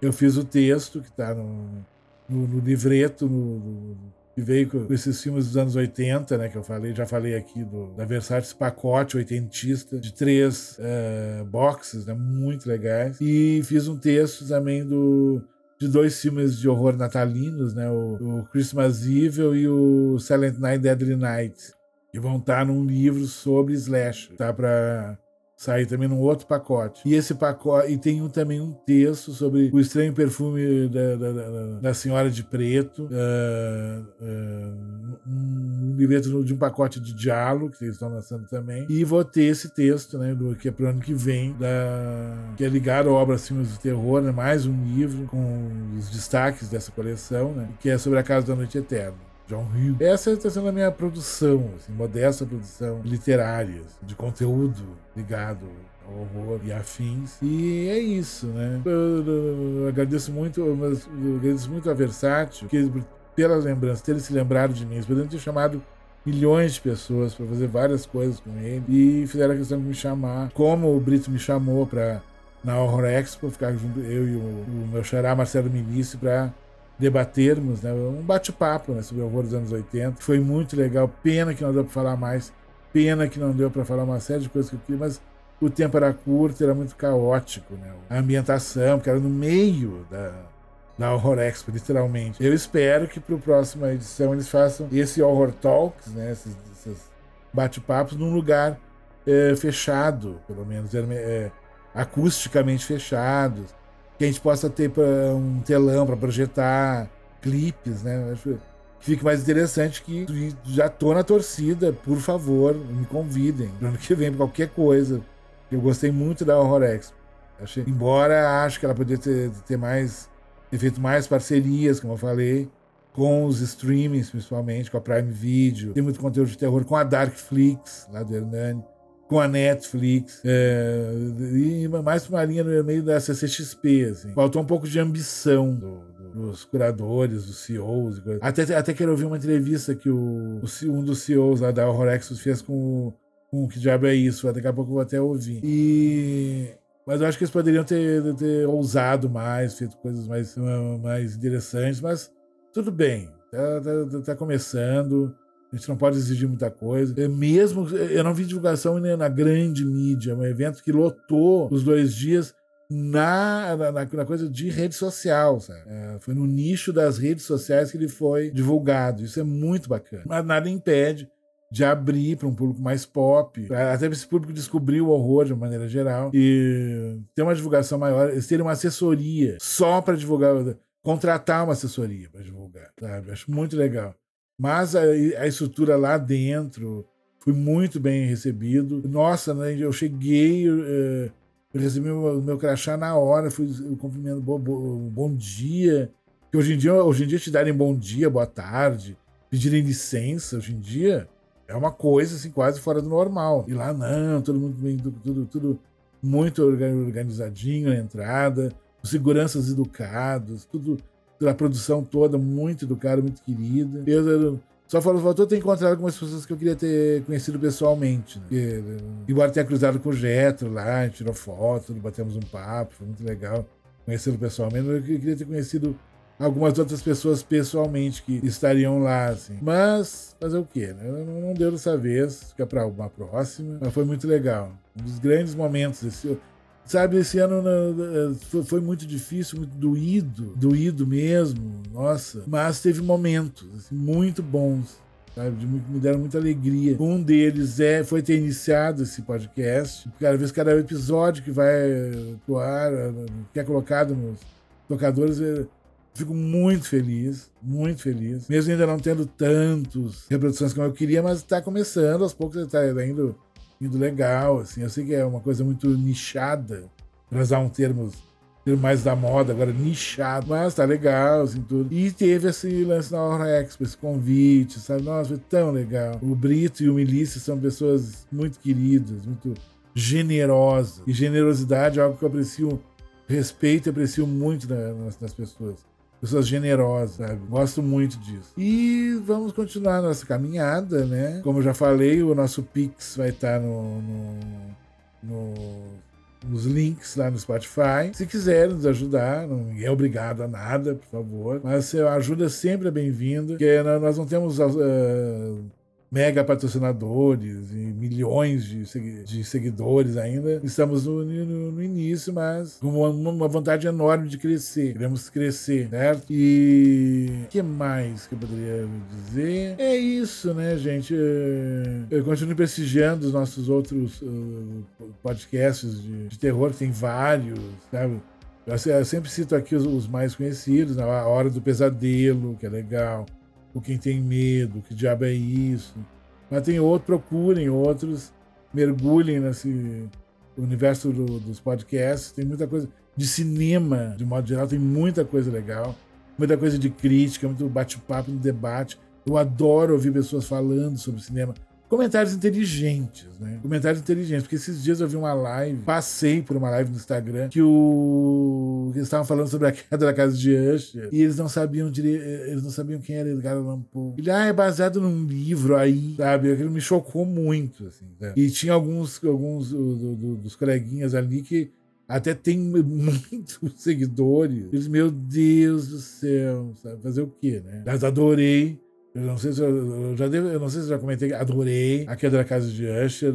eu, fiz o texto que está no, no, no, livreto, no, que veio com esses filmes dos anos 80, né, que eu falei, já falei aqui do, da Versace pacote oitentista, de três uh, boxes, né, muito legais. E fiz um texto também do de dois filmes de horror natalinos, né? O, o, Christmas Evil e o Silent Night Deadly Night, que vão estar num livro sobre slash, tá? Para sair também num outro pacote. E esse pacote. E tem um, também um texto sobre o estranho perfume da, da, da, da Senhora de Preto. Uh, uh, um livreto de um pacote de diálogo, que eles estão lançando também. E vou ter esse texto, né? Do, que é pro ano que vem, da, que é ligado à obra Acima de Terror, né? Mais um livro com os destaques dessa coleção, né? Que é sobre a Casa da Noite Eterna. John Hill. Essa está sendo a minha produção, assim, modesta produção literária, assim, de conteúdo ligado ao horror e afins. E é isso, né? Eu, eu, eu agradeço muito, agradeço muito a Versátil, que pela lembrança, ter se lembrado de mim, podendo ter chamado milhões de pessoas para fazer várias coisas com ele e fizeram a questão de me chamar, como o Brito me chamou para na Horror Expo, ficar junto eu e o, o meu xará Marcelo Milício para debatermos, né, um bate-papo né, sobre o horror dos anos 80. Foi muito legal, pena que não deu para falar mais, pena que não deu para falar uma série de coisas que eu queria, mas o tempo era curto, era muito caótico, né? A ambientação, que era no meio da, da Horror Expo, literalmente. Eu espero que para a próxima edição eles façam esse Horror Talks, né? Esses, esses bate-papos num lugar é, fechado, pelo menos é, acusticamente fechados, que a gente possa ter um telão para projetar clipes, né? Acho que fique mais interessante que já tô na torcida, por favor, me convidem. No ano que vem, pra qualquer coisa. Eu gostei muito da Horror Expo. Achei, embora acho que ela poderia ter, ter mais ter feito mais parcerias, como eu falei, com os streamings, principalmente, com a Prime Video. Tem muito conteúdo de terror com a Darkflix, lá do Hernani com a Netflix, é, e mais uma linha no meio da CCXP, assim. Faltou um pouco de ambição do, dos curadores, dos CEOs. Até, até quero ouvir uma entrevista que o, o um dos CEOs lá da Horrorexus fez com o, com Que Diabo É Isso, daqui a pouco eu vou até ouvir. E... Mas eu acho que eles poderiam ter, ter ousado mais, feito coisas mais, mais interessantes, mas tudo bem. Tá, tá, tá começando. A gente não pode exigir muita coisa. É mesmo, eu não vi divulgação na grande mídia, um evento que lotou os dois dias na, na, na coisa de rede social, sabe? É, foi no nicho das redes sociais que ele foi divulgado. Isso é muito bacana. Mas nada impede de abrir para um público mais pop, até esse público descobrir o horror de uma maneira geral e ter uma divulgação maior, eles terem uma assessoria só para divulgar, contratar uma assessoria para divulgar, sabe? Acho muito legal. Mas a, a estrutura lá dentro foi muito bem recebido. Nossa, né, eu cheguei, eu, eh, eu recebi o meu crachá na hora, fui cumprimento, bom, bom dia. Que hoje em dia, hoje em dia te darem bom dia, boa tarde, pedirem licença, hoje em dia é uma coisa assim quase fora do normal. E lá não, todo mundo bem, tudo, tudo muito organizadinho na entrada, os seguranças educados, tudo da produção toda, muito educada, muito querida. Eu, só falou, faltou ter encontrado algumas pessoas que eu queria ter conhecido pessoalmente. Né? Porque, embora tenha cruzado com o Getro lá, tirou foto, batemos um papo, foi muito legal conhecê-lo pessoalmente. Eu queria ter conhecido algumas outras pessoas pessoalmente que estariam lá, assim. Mas fazer o quê? Né? Não, deu dessa vez, fica para uma próxima. Mas foi muito legal. Um dos grandes momentos. Esse, Sabe, esse ano né, foi muito difícil, muito doído, doído mesmo, nossa. Mas teve momentos assim, muito bons, sabe, me deram muita alegria. Um deles é foi ter iniciado esse podcast. Cada vez, cada episódio que vai pro ar, que é colocado nos tocadores, fico muito feliz, muito feliz. Mesmo ainda não tendo tantos reproduções como eu queria, mas está começando, aos poucos está indo indo legal, assim. Eu sei que é uma coisa muito nichada, para usar um termo, termo mais da moda, agora nichado, mas tá legal, assim, tudo. E teve esse lance na Hora Expo, esse convite, sabe? Nossa, foi tão legal. O Brito e o Milícia são pessoas muito queridas, muito generosas. E generosidade é algo que eu aprecio, respeito e aprecio muito nas, nas pessoas pessoas generosas, sabe? Gosto muito disso. E vamos continuar nossa caminhada, né? Como eu já falei, o nosso Pix vai estar no, no, no nos links lá no Spotify. Se quiser nos ajudar, não é obrigado a nada, por favor. Mas a ajuda sempre é bem-vinda, porque nós não temos uh, mega patrocinadores e milhões de, de seguidores ainda. Estamos no, no, no início, mas com uma, uma, vontade enorme de crescer. Queremos crescer, certo? E o que mais que eu poderia dizer? É isso, né, gente? É, eu continuo prestigiando os nossos outros uh, podcasts de, de terror, tem vários, sabe? Eu sempre cito aqui os, os mais conhecidos, né? A Hora do Pesadelo, que é legal o Quem Tem Medo, que diabo é isso. Mas tem outros, procurem outros, mergulhem nesse universo do, dos podcasts. Tem muita coisa de cinema, de modo geral, tem muita coisa legal, muita coisa de crítica, muito bate-papo, debate. Eu adoro ouvir pessoas falando sobre cinema comentários inteligentes, né? Comentários inteligentes, porque esses dias eu vi uma live, passei por uma live no Instagram que o eles estavam falando sobre a queda da casa de Usher e eles não sabiam dire... eles não sabiam quem era Edgar Allan Poe. Ele ah, é baseado num livro aí, sabe? Aquilo me chocou muito, assim. Né? E tinha alguns alguns do, do, dos coleguinhas ali que até tem muitos seguidores. Eles, meu Deus do céu, sabe? Fazer o quê, né? Mas adorei eu não sei se eu, eu já devo, eu não sei se já comentei, adorei a queda da casa de Usher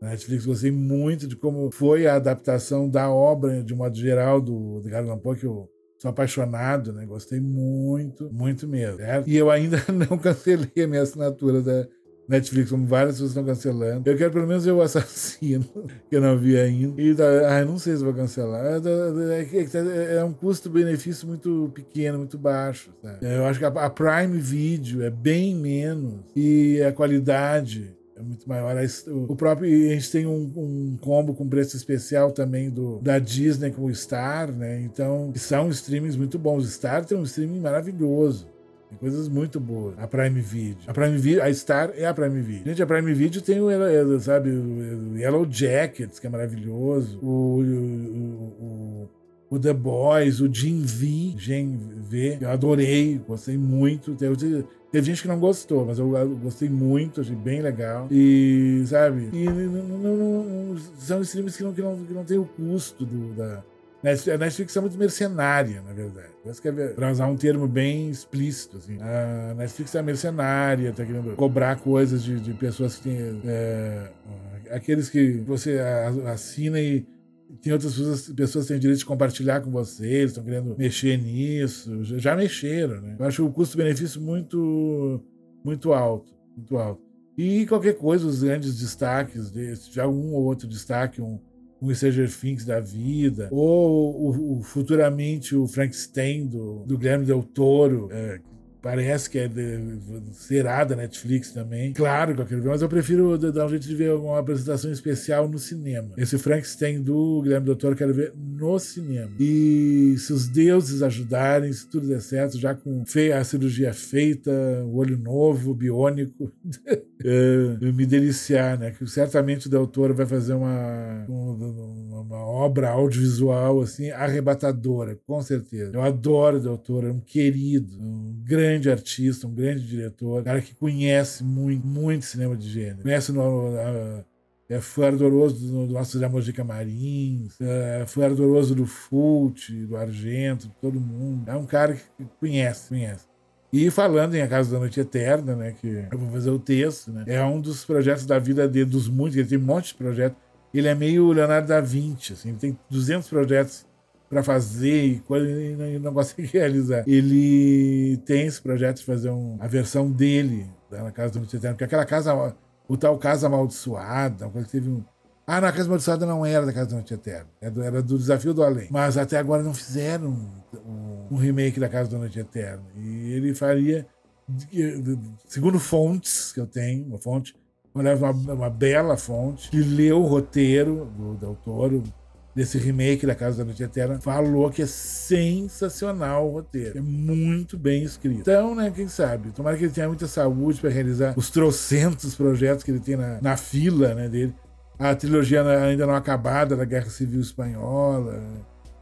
na Netflix. Gostei muito de como foi a adaptação da obra, de modo geral, do, do Allan Poe, que eu sou apaixonado, né? Gostei muito, muito mesmo. Certo? E eu ainda não cancelei a minha assinatura da, Netflix, como várias pessoas estão cancelando. Eu quero pelo menos ver o assassino, que eu não vi ainda. E ah, não sei se vou cancelar. É, é, é, é um custo-benefício muito pequeno, muito baixo. Sabe? Eu acho que a Prime Video é bem menos e a qualidade é muito maior. O próprio, a gente tem um, um, combo com preço especial também do, da Disney com o Star, né? Então, são streamings muito bons. O Star tem um streaming maravilhoso. Tem coisas muito boas. A Prime Video. A Prime Video, a Star é a Prime Video. Gente, a Prime Video tem o, sabe, o Yellow Jackets, que é maravilhoso. O, o, o, o The Boys, o Jim V, Gen V, eu adorei, gostei muito. Teve, teve gente que não gostou, mas eu, gostei muito, achei bem legal. E, sabe, e não, não, não, são streams que não, que, não, que não tem o custo do, da, a Netflix é muito mercenária, na verdade. Para usar um termo bem explícito. Assim. A Netflix é mercenária, tá querendo cobrar coisas de, de pessoas que têm. É, aqueles que você assina e tem outras pessoas, pessoas que têm direito de compartilhar com você, eles estão querendo mexer nisso. Já, já mexeram, né? Eu acho o custo-benefício muito, muito alto. Muito alto. E qualquer coisa, os grandes destaques, de, de algum ou outro destaque, um um Stranger Things da vida, ou o, o, futuramente o Frankenstein do, do Guilherme Del Toro, é, Parece que é de, será da Netflix também. Claro que eu quero ver, mas eu prefiro dar um jeito de ver uma apresentação especial no cinema. Esse Frankenstein do Guilherme Doutor eu quero ver no cinema. E se os deuses ajudarem, se tudo der certo, já com a cirurgia feita, o olho novo, biônico, é, me deliciar, né? Que certamente o Del Toro vai fazer uma, uma, uma obra audiovisual assim arrebatadora, com certeza. Eu adoro o Del Toro, é um querido, um grande grande artista, um grande diretor, um cara que conhece muito, muito cinema de gênero. Conhece no, é, foi ardoroso do, do Amores de Camarins, é, foi ardoroso do Fult, do Argento, todo mundo. É um cara que conhece, conhece. E falando em A Casa da Noite Eterna, né, que eu vou fazer o texto, né, é um dos projetos da vida dele, dos muitos, ele tem um monte de projetos. Ele é meio Leonardo da Vinci, assim, ele tem 200 projetos para fazer e quando ele não consegue realizar. Ele tem esse projeto de fazer um, a versão dele né, na Casa do Noite Eterna, porque aquela casa, o tal Casa Amaldiçoada, uma coisa que teve um. Ah, não, a Casa Amaldiçoada não era da Casa do Noite Eterna, era do, era do Desafio do Além. Mas até agora não fizeram um, um remake da Casa da Noite Eterna. E ele faria, segundo fontes que eu tenho, uma fonte, uma, uma bela fonte, que leu o roteiro do Del Toro, desse remake da Casa da Noite Eterna, falou que é sensacional o roteiro. É muito bem escrito. Então, né, quem sabe? Tomara que ele tenha muita saúde para realizar os trocentos projetos que ele tem na, na fila né, dele. A trilogia ainda não acabada da Guerra Civil Espanhola,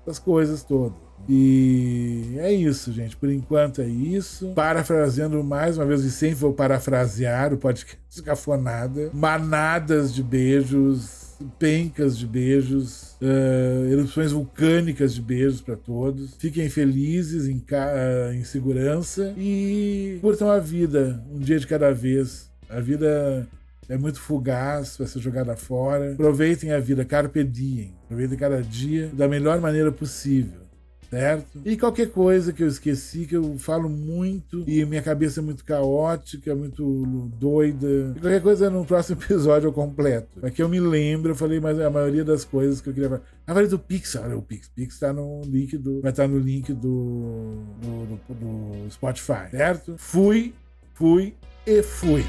essas coisas todas. E é isso, gente. Por enquanto é isso. Parafraseando mais uma vez, e sempre vou parafrasear o podcast Cafonada. Manadas de beijos pencas de beijos, uh, erupções vulcânicas de beijos para todos. Fiquem felizes, em, uh, em segurança e curtam a vida um dia de cada vez. A vida é muito fugaz, vai ser jogada fora. Aproveitem a vida, carpe diem. Aproveitem cada dia da melhor maneira possível certo? E qualquer coisa que eu esqueci, que eu falo muito e minha cabeça é muito caótica, muito doida. E qualquer coisa no próximo episódio eu completo. Aqui eu me lembro, eu falei mas a maioria das coisas que eu queria falar. Ah, falei do Pix, olha o Pix. Pix tá no link do. Vai estar tá no link do, do, do, do Spotify, certo? Fui, fui e fui.